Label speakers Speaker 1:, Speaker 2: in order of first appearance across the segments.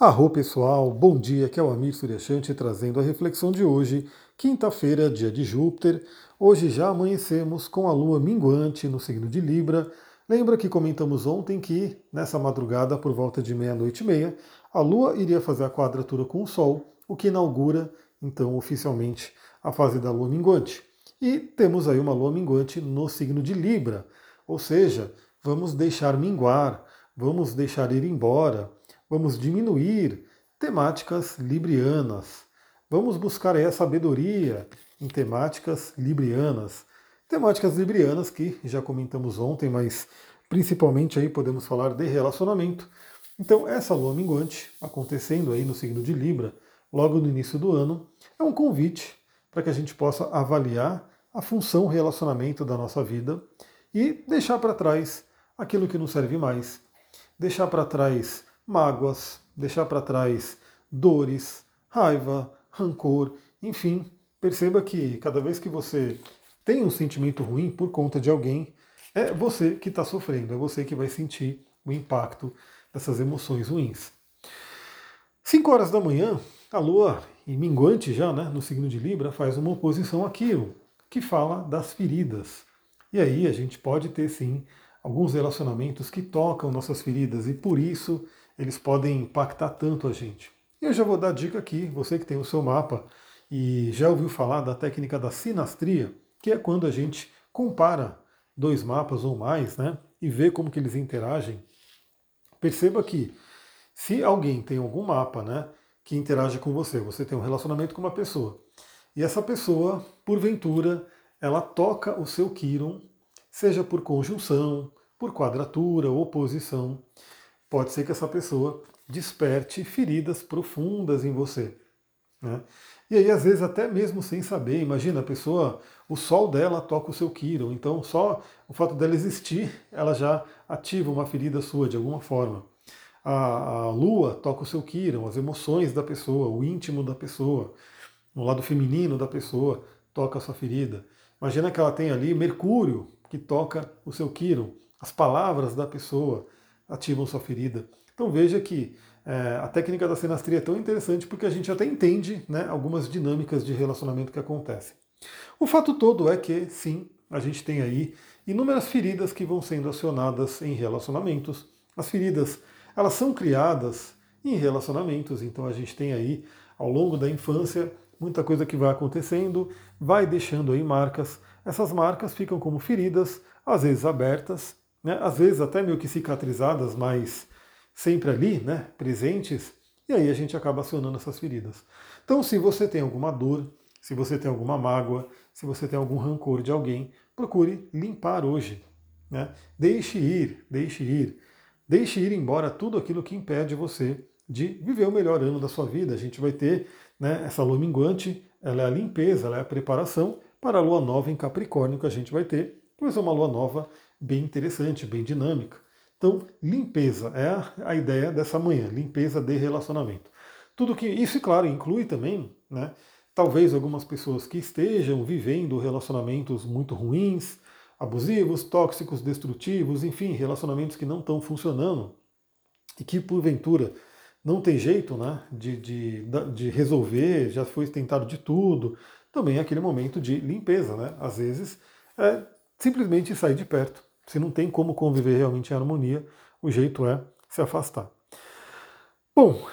Speaker 1: Arro pessoal, bom dia, aqui é o Amir Suryashanti trazendo a reflexão de hoje, quinta-feira, dia de Júpiter. Hoje já amanhecemos com a lua minguante no signo de Libra. Lembra que comentamos ontem que nessa madrugada, por volta de meia-noite e meia, a lua iria fazer a quadratura com o Sol, o que inaugura, então, oficialmente a fase da lua minguante. E temos aí uma lua minguante no signo de Libra, ou seja, vamos deixar minguar, vamos deixar ir embora vamos diminuir temáticas librianas. Vamos buscar aí a sabedoria em temáticas librianas. Temáticas librianas que já comentamos ontem, mas principalmente aí podemos falar de relacionamento. Então, essa lua minguante acontecendo aí no signo de Libra, logo no início do ano, é um convite para que a gente possa avaliar a função relacionamento da nossa vida e deixar para trás aquilo que não serve mais, deixar para trás mágoas, deixar para trás dores, raiva, rancor, enfim. Perceba que cada vez que você tem um sentimento ruim por conta de alguém, é você que está sofrendo, é você que vai sentir o impacto dessas emoções ruins. 5 horas da manhã, a Lua, e minguante já, né, no signo de Libra, faz uma oposição àquilo, que fala das feridas. E aí a gente pode ter sim alguns relacionamentos que tocam nossas feridas e por isso eles podem impactar tanto a gente. Eu já vou dar dica aqui, você que tem o seu mapa e já ouviu falar da técnica da sinastria, que é quando a gente compara dois mapas ou mais, né, e vê como que eles interagem. Perceba que se alguém tem algum mapa, né, que interage com você, você tem um relacionamento com uma pessoa, e essa pessoa, porventura, ela toca o seu Quiron, seja por conjunção, por quadratura, oposição, pode ser que essa pessoa desperte feridas profundas em você. Né? E aí, às vezes, até mesmo sem saber, imagina a pessoa, o sol dela toca o seu Kiron, então só o fato dela existir, ela já ativa uma ferida sua de alguma forma. A, a lua toca o seu Kiron, as emoções da pessoa, o íntimo da pessoa, o lado feminino da pessoa toca a sua ferida. Imagina que ela tem ali Mercúrio, que toca o seu Kiron, as palavras da pessoa, ativam sua ferida. Então veja que é, a técnica da sinastria é tão interessante porque a gente até entende né, algumas dinâmicas de relacionamento que acontecem. O fato todo é que, sim, a gente tem aí inúmeras feridas que vão sendo acionadas em relacionamentos. As feridas, elas são criadas em relacionamentos, então a gente tem aí, ao longo da infância, muita coisa que vai acontecendo, vai deixando aí marcas. Essas marcas ficam como feridas, às vezes abertas, né, às vezes até meio que cicatrizadas, mas sempre ali, né, presentes, e aí a gente acaba acionando essas feridas. Então, se você tem alguma dor, se você tem alguma mágoa, se você tem algum rancor de alguém, procure limpar hoje. Né? Deixe ir, deixe ir. Deixe ir embora tudo aquilo que impede você de viver o melhor ano da sua vida. A gente vai ter né, essa lua minguante, ela é a limpeza, ela é a preparação para a lua nova em Capricórnio que a gente vai ter, vai ser uma lua nova bem interessante, bem dinâmica. Então, limpeza é a ideia dessa manhã, limpeza de relacionamento. Tudo que isso, claro, inclui também, né, talvez algumas pessoas que estejam vivendo relacionamentos muito ruins, abusivos, tóxicos, destrutivos, enfim, relacionamentos que não estão funcionando e que porventura não tem jeito né, de, de, de resolver, já foi tentado de tudo, também é aquele momento de limpeza. Né? Às vezes é simplesmente sair de perto, se não tem como conviver realmente em harmonia, o jeito é se afastar. Bom,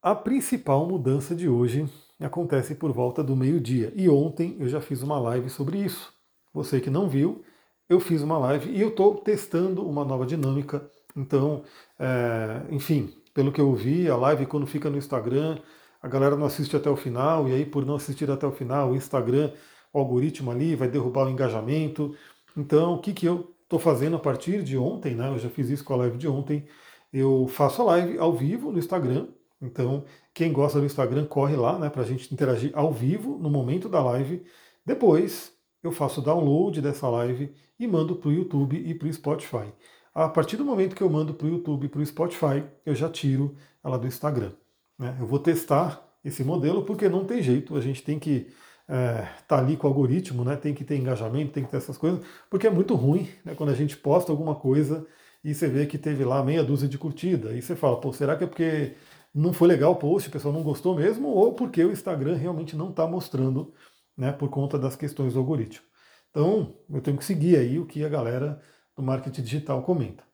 Speaker 1: a principal mudança de hoje acontece por volta do meio-dia. E ontem eu já fiz uma live sobre isso. Você que não viu, eu fiz uma live e eu estou testando uma nova dinâmica. Então, é, enfim, pelo que eu vi, a live quando fica no Instagram, a galera não assiste até o final, e aí por não assistir até o final, o Instagram, o algoritmo ali vai derrubar o engajamento. Então, o que, que eu estou fazendo a partir de ontem, né? Eu já fiz isso com a live de ontem. Eu faço a live ao vivo no Instagram. Então, quem gosta do Instagram, corre lá, né? Para a gente interagir ao vivo no momento da live. Depois, eu faço o download dessa live e mando para o YouTube e para o Spotify. A partir do momento que eu mando para o YouTube e para o Spotify, eu já tiro ela do Instagram. Né? Eu vou testar esse modelo porque não tem jeito, a gente tem que é, tá ali com o algoritmo, né? Tem que ter engajamento, tem que ter essas coisas, porque é muito ruim né, quando a gente posta alguma coisa e você vê que teve lá meia dúzia de curtida. E você fala, pô, será que é porque não foi legal o post, o pessoal não gostou mesmo, ou porque o Instagram realmente não está mostrando, né, por conta das questões do algoritmo. Então, eu tenho que seguir aí o que a galera do marketing digital comenta.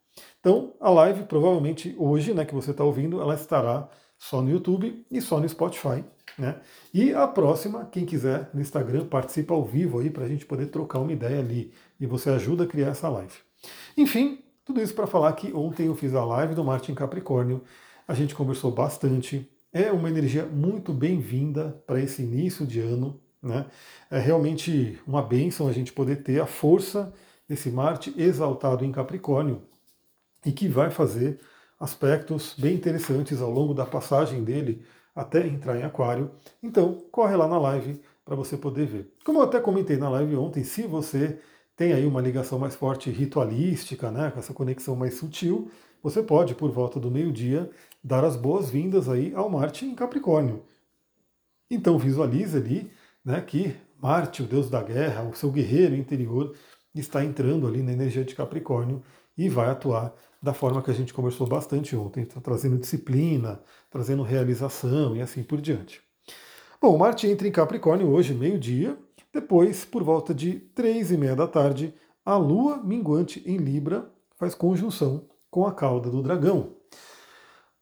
Speaker 1: Então, a live provavelmente hoje, né, que você está ouvindo, ela estará só no YouTube e só no Spotify. Né? E a próxima, quem quiser no Instagram, participa ao vivo aí para a gente poder trocar uma ideia ali. E você ajuda a criar essa live. Enfim, tudo isso para falar que ontem eu fiz a live do Martin Capricórnio. A gente conversou bastante. É uma energia muito bem-vinda para esse início de ano. Né? É realmente uma bênção a gente poder ter a força desse Marte exaltado em Capricórnio e que vai fazer aspectos bem interessantes ao longo da passagem dele até entrar em Aquário. Então, corre lá na live para você poder ver. Como eu até comentei na live ontem, se você tem aí uma ligação mais forte ritualística, né, com essa conexão mais sutil, você pode, por volta do meio-dia, dar as boas-vindas aí ao Marte em Capricórnio. Então visualize ali né, que Marte, o deus da guerra, o seu guerreiro interior, está entrando ali na energia de Capricórnio e vai atuar da forma que a gente conversou bastante ontem, tá trazendo disciplina, trazendo realização e assim por diante. Bom, Marte entra em Capricórnio hoje, meio-dia, depois, por volta de três e meia da tarde, a Lua minguante em Libra faz conjunção com a cauda do dragão.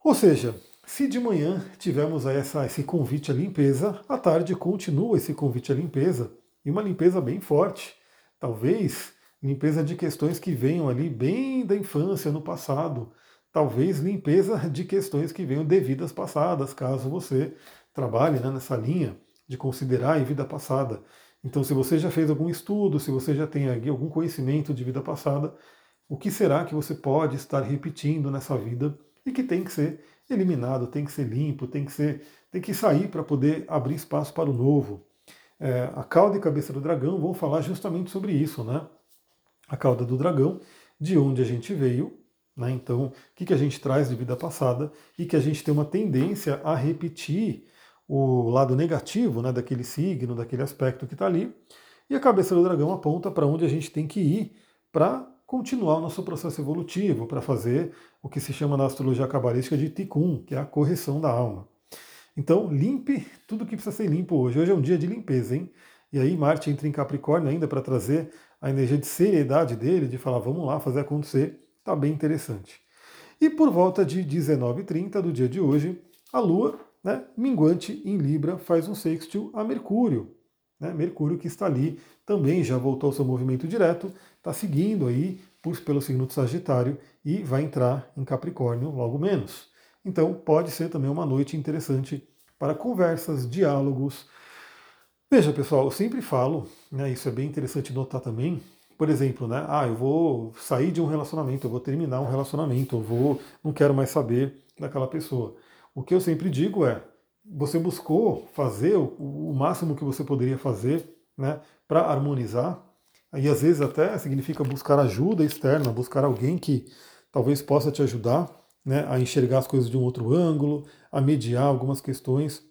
Speaker 1: Ou seja, se de manhã tivemos essa, esse convite à limpeza, à tarde continua esse convite à limpeza, e uma limpeza bem forte. Talvez limpeza de questões que venham ali bem da infância, no passado. Talvez limpeza de questões que venham de vidas passadas, caso você trabalhe né, nessa linha de considerar em vida passada. Então, se você já fez algum estudo, se você já tem algum conhecimento de vida passada, o que será que você pode estar repetindo nessa vida e que tem que ser eliminado, tem que ser limpo, tem que ser, tem que sair para poder abrir espaço para o novo. É, a cauda e cabeça do dragão vão falar justamente sobre isso, né? A cauda do dragão, de onde a gente veio, né? então o que, que a gente traz de vida passada e que a gente tem uma tendência a repetir o lado negativo né, daquele signo, daquele aspecto que está ali, e a cabeça do dragão aponta para onde a gente tem que ir para continuar o nosso processo evolutivo, para fazer o que se chama na astrologia cabalística de tikkun, que é a correção da alma. Então, limpe tudo que precisa ser limpo hoje. Hoje é um dia de limpeza, hein? E aí Marte entra em Capricórnio ainda para trazer a energia de seriedade dele, de falar, vamos lá, fazer acontecer, está bem interessante. E por volta de 19h30 do dia de hoje, a Lua, né, minguante em Libra, faz um sextil a Mercúrio. Né, Mercúrio que está ali, também já voltou ao seu movimento direto, está seguindo aí por, pelo signo de Sagitário e vai entrar em Capricórnio logo menos. Então pode ser também uma noite interessante para conversas, diálogos, Veja, pessoal, eu sempre falo, né, isso é bem interessante notar também, por exemplo, né, ah, eu vou sair de um relacionamento, eu vou terminar um relacionamento, eu vou, não quero mais saber daquela pessoa. O que eu sempre digo é, você buscou fazer o, o máximo que você poderia fazer, né, para harmonizar, e às vezes até significa buscar ajuda externa, buscar alguém que talvez possa te ajudar, né, a enxergar as coisas de um outro ângulo, a mediar algumas questões,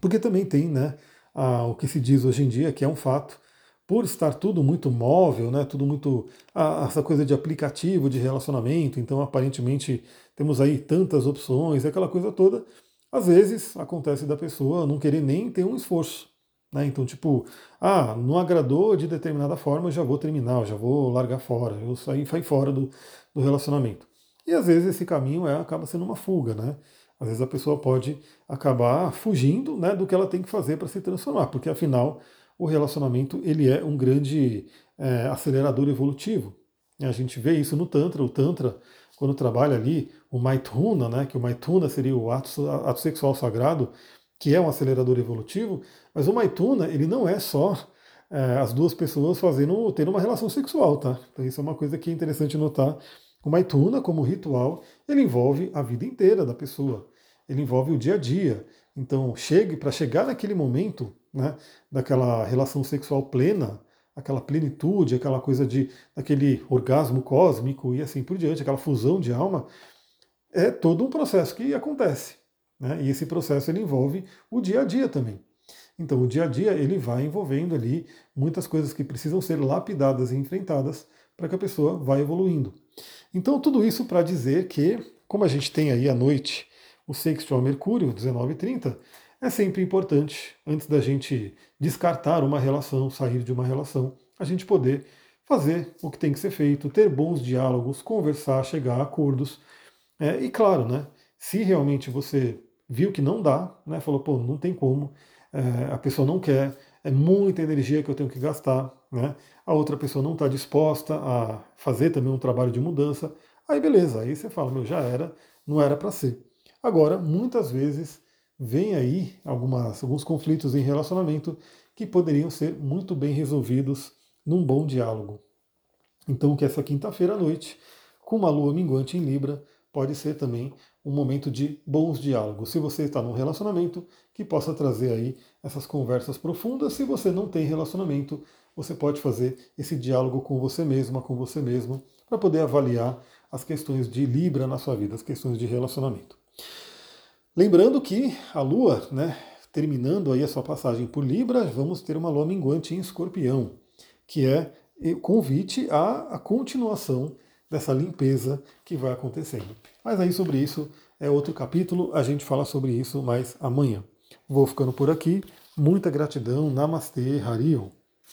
Speaker 1: porque também tem, né, o que se diz hoje em dia, que é um fato, por estar tudo muito móvel, né, tudo muito. A, essa coisa de aplicativo, de relacionamento, então aparentemente temos aí tantas opções, aquela coisa toda. Às vezes acontece da pessoa não querer nem ter um esforço. Né? Então, tipo, ah, não agradou de determinada forma, eu já vou terminar, eu já vou largar fora, eu sair, sair fora do, do relacionamento. E às vezes esse caminho é, acaba sendo uma fuga, né? Às vezes a pessoa pode acabar fugindo né, do que ela tem que fazer para se transformar, porque afinal o relacionamento ele é um grande é, acelerador evolutivo. A gente vê isso no Tantra. O Tantra, quando trabalha ali o Maituna, né, que o Maituna seria o ato, ato sexual sagrado, que é um acelerador evolutivo, mas o Maituna ele não é só é, as duas pessoas fazendo tendo uma relação sexual, tá? Então isso é uma coisa que é interessante notar o Maituna, como ritual, ele envolve a vida inteira da pessoa, ele envolve o dia a dia. Então, chegue para chegar naquele momento, né, daquela relação sexual plena, aquela plenitude, aquela coisa de aquele orgasmo cósmico e assim por diante, aquela fusão de alma, é todo um processo que acontece. Né? E esse processo ele envolve o dia a dia também. Então, o dia a dia ele vai envolvendo ali muitas coisas que precisam ser lapidadas e enfrentadas para que a pessoa vá evoluindo. Então, tudo isso para dizer que, como a gente tem aí à noite o sexto ao Mercúrio, 19:30, é sempre importante, antes da gente descartar uma relação, sair de uma relação, a gente poder fazer o que tem que ser feito, ter bons diálogos, conversar, chegar a acordos. É, e claro, né, se realmente você viu que não dá, né, falou, pô, não tem como, é, a pessoa não quer, é muita energia que eu tenho que gastar, né, a outra pessoa não está disposta a fazer também um trabalho de mudança, aí beleza, aí você fala, meu, já era, não era para ser. Agora, muitas vezes, vem aí algumas, alguns conflitos em relacionamento que poderiam ser muito bem resolvidos num bom diálogo. Então, que essa quinta-feira à noite, com uma lua minguante em Libra, pode ser também um momento de bons diálogos. Se você está num relacionamento, que possa trazer aí essas conversas profundas. Se você não tem relacionamento, você pode fazer esse diálogo com você mesma, com você mesmo, para poder avaliar as questões de Libra na sua vida, as questões de relacionamento. Lembrando que a Lua, né, terminando aí a sua passagem por Libra, vamos ter uma Lua minguante em Escorpião que é convite à, à continuação dessa limpeza que vai acontecendo. Mas aí sobre isso é outro capítulo, a gente fala sobre isso mais amanhã. Vou ficando por aqui. Muita gratidão. Namastê, Harion.